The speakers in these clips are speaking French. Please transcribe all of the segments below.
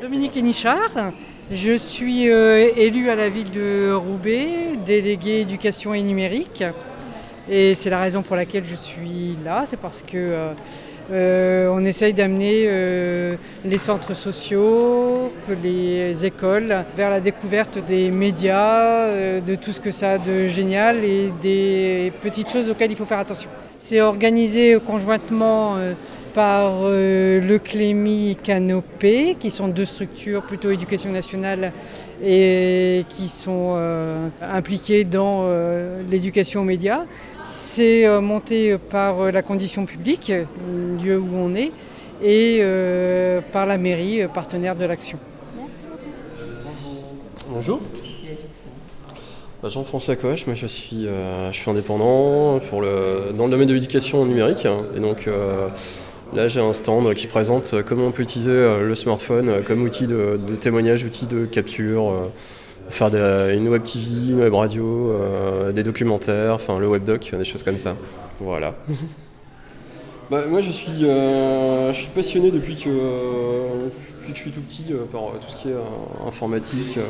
Dominique Hénichard, je suis euh, élue à la ville de Roubaix, déléguée éducation et numérique. Et c'est la raison pour laquelle je suis là, c'est parce que euh, euh, on essaye d'amener les centres sociaux, les écoles vers la découverte des médias, de tout ce que ça a de génial et des petites choses auxquelles il faut faire attention. C'est organisé conjointement par euh, le Clémy Canopé, qui sont deux structures plutôt éducation nationale et qui sont euh, impliquées dans euh, l'éducation aux médias. C'est monté par la condition publique, lieu où on est, et par la mairie, partenaire de l'action. Bonjour. Bah, Jean-François Coche, moi je suis, je suis indépendant pour le, dans le domaine de l'éducation numérique. Et donc Là, j'ai un stand qui présente comment on peut utiliser euh, le smartphone euh, comme outil de, témoignage, outil de capture, euh, faire une web TV, une web radio, des documentaires, enfin le webdoc, des choses comme ça. Voilà. Bah, moi, je suis, passionné depuis que je suis tout petit par tout ce qui est informatique.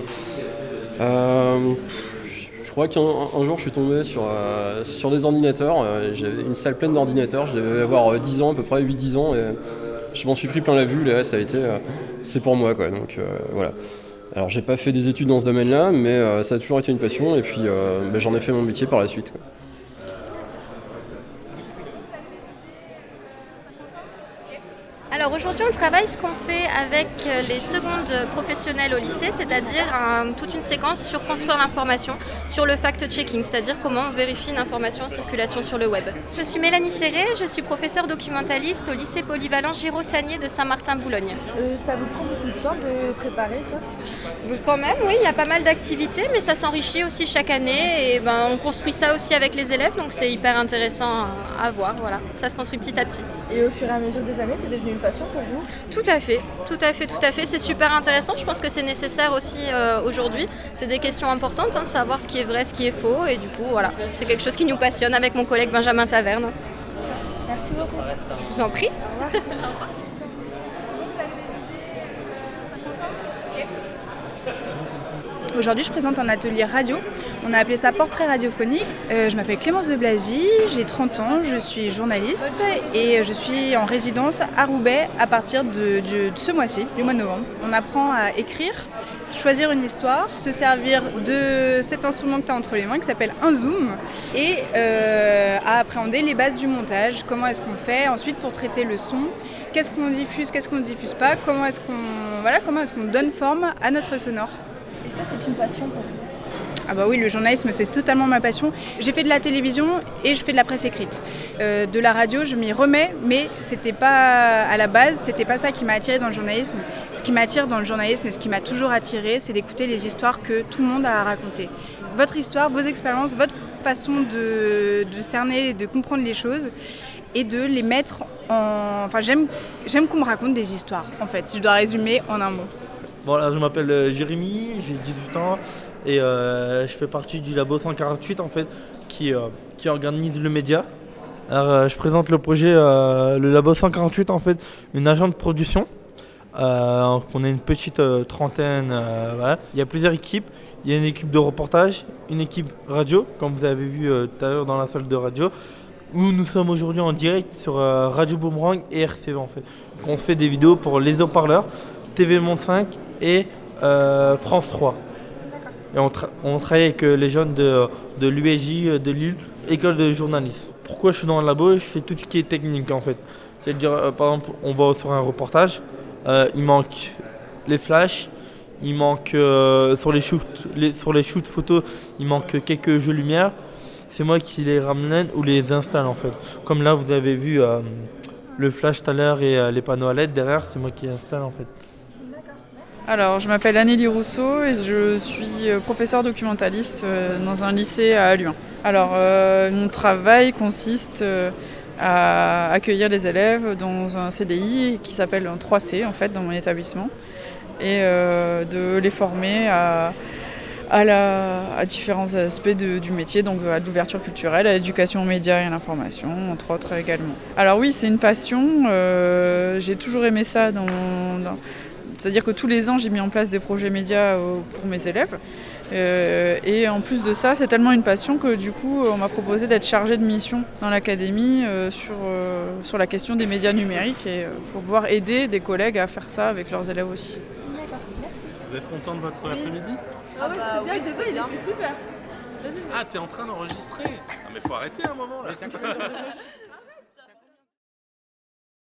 Je crois qu'un jour je suis tombé sur, euh, sur des ordinateurs, euh, j'avais une salle pleine d'ordinateurs, je devais avoir 10 euh, ans, à peu près 8-10 ans, et je m'en suis pris plein la vue, là ça a été, c'est pour moi quoi, donc voilà. Alors j'ai pas fait des études dans ce domaine-là, mais ça a toujours été une passion, et puis ben, j'en ai fait mon métier par la suite. Alors aujourd'hui on travaille ce qu'on fait avec euh, les secondes professionnelles au lycée, c'est-à-dire toute une séquence sur construire l'information, sur le fact-checking, c'est-à-dire comment on vérifie une information en circulation sur le web. Je suis Mélanie Serré, je suis professeure documentaliste au lycée polyvalent Giraud-Sagné de Saint-Martin-Boulogne. Euh, ça vous prend beaucoup de temps de préparer ça? Oui, Quand même, oui, il y a pas mal d'activités, mais ça s'enrichit aussi chaque année et ben, on construit ça aussi avec les élèves, donc c'est hyper intéressant à voir, voilà, ça se construit petit à petit. Et au fur et à mesure des années, c'est devenu passion pour vous Tout à fait, tout à fait, tout à fait. C'est super intéressant. Je pense que c'est nécessaire aussi euh, aujourd'hui. C'est des questions importantes, hein, de savoir ce qui est vrai, ce qui est faux. Et du coup, voilà, c'est quelque chose qui nous passionne avec mon collègue Benjamin Taverne. Merci beaucoup. Je vous en prie. Aujourd'hui, je présente un atelier radio. On a appelé ça portrait radiophonique. Euh, je m'appelle Clémence de Blazy, j'ai 30 ans, je suis journaliste et je suis en résidence à Roubaix à partir de, ce mois-ci, du mois de novembre. On apprend à écrire, choisir une histoire, se servir de cet instrument que tu as entre les mains qui s'appelle un zoom et euh, à appréhender les bases du montage. Comment est-ce qu'on fait ensuite pour traiter le son? Qu'est-ce qu'on diffuse, qu'est-ce qu'on ne diffuse pas? Comment est-ce qu'on voilà, est-ce qu'on donne forme à notre sonore? C'est une passion pour vous ah bah oui, le journalisme, c'est totalement ma passion. J'ai fait de la télévision et je fais de la presse écrite. Euh, de la radio, je m'y remets, mais c'était pas à la base, c'était pas ça qui m'a attiré dans le journalisme. Ce qui m'attire dans le journalisme et ce qui m'a toujours attiré, c'est d'écouter les histoires que tout le monde a à raconter. Votre histoire, vos expériences, votre façon de, cerner, de comprendre les choses et de les mettre en. Enfin, j'aime qu'on me raconte des histoires, en fait, si je dois résumer en un mot. Voilà, je m'appelle euh, Jérémy, j'ai 18 ans et euh, je fais partie du Labo 148 en fait qui, euh, qui organise le média. Alors, je présente le projet le Labo 148 en fait, une agence de production. on est une petite trentaine. Il y a plusieurs équipes. Il y a une équipe de reportage, une équipe radio, comme vous avez vu tout à l'heure dans la salle de radio, où nous sommes aujourd'hui en direct sur Radio Boomerang et RCV en fait. on fait des vidéos pour les haut-parleurs, TV Monde 5 et euh, France 3. Et on, travaille avec euh, les jeunes de, de l'UEJ euh, de Lille, école de journalisme. Pourquoi je suis dans le labo? Je fais tout ce qui est technique en fait. C'est-à-dire, par exemple, on va sur un reportage, il manque les flashs, il manque sur, les shoots, sur les shoots photos, il manque quelques jeux lumière. C'est moi qui les ramène ou les installe en fait. Comme là, vous avez vu le flash tout à l'heure et les panneaux à LED derrière, c'est moi qui les installe en fait. Alors, je m'appelle Annélie Rousseau et je suis euh, professeure documentaliste euh, dans un lycée à Lyon. Alors, euh, mon travail consiste à accueillir les élèves dans un CDI qui s'appelle 3C en fait dans mon établissement et de les former à, à, différents aspects du métier, donc à l'ouverture culturelle, à l'éducation aux médias et à l'information, entre autres également. Alors oui, c'est une passion. J'ai toujours aimé ça dans C'est-à-dire que tous les ans, j'ai mis en place des projets médias pour mes élèves. et en plus de ça, c'est tellement une passion que du coup, on m'a proposé d'être chargée de mission dans l'académie sur, sur la question des médias numériques et pour pouvoir aider des collègues à faire ça avec leurs élèves aussi. D'accord, merci. Vous êtes content de votre après-midi? Ah ouais, c'était bien, il était super. Ah, t'es en train d'enregistrer Ah, mais faut arrêter un moment là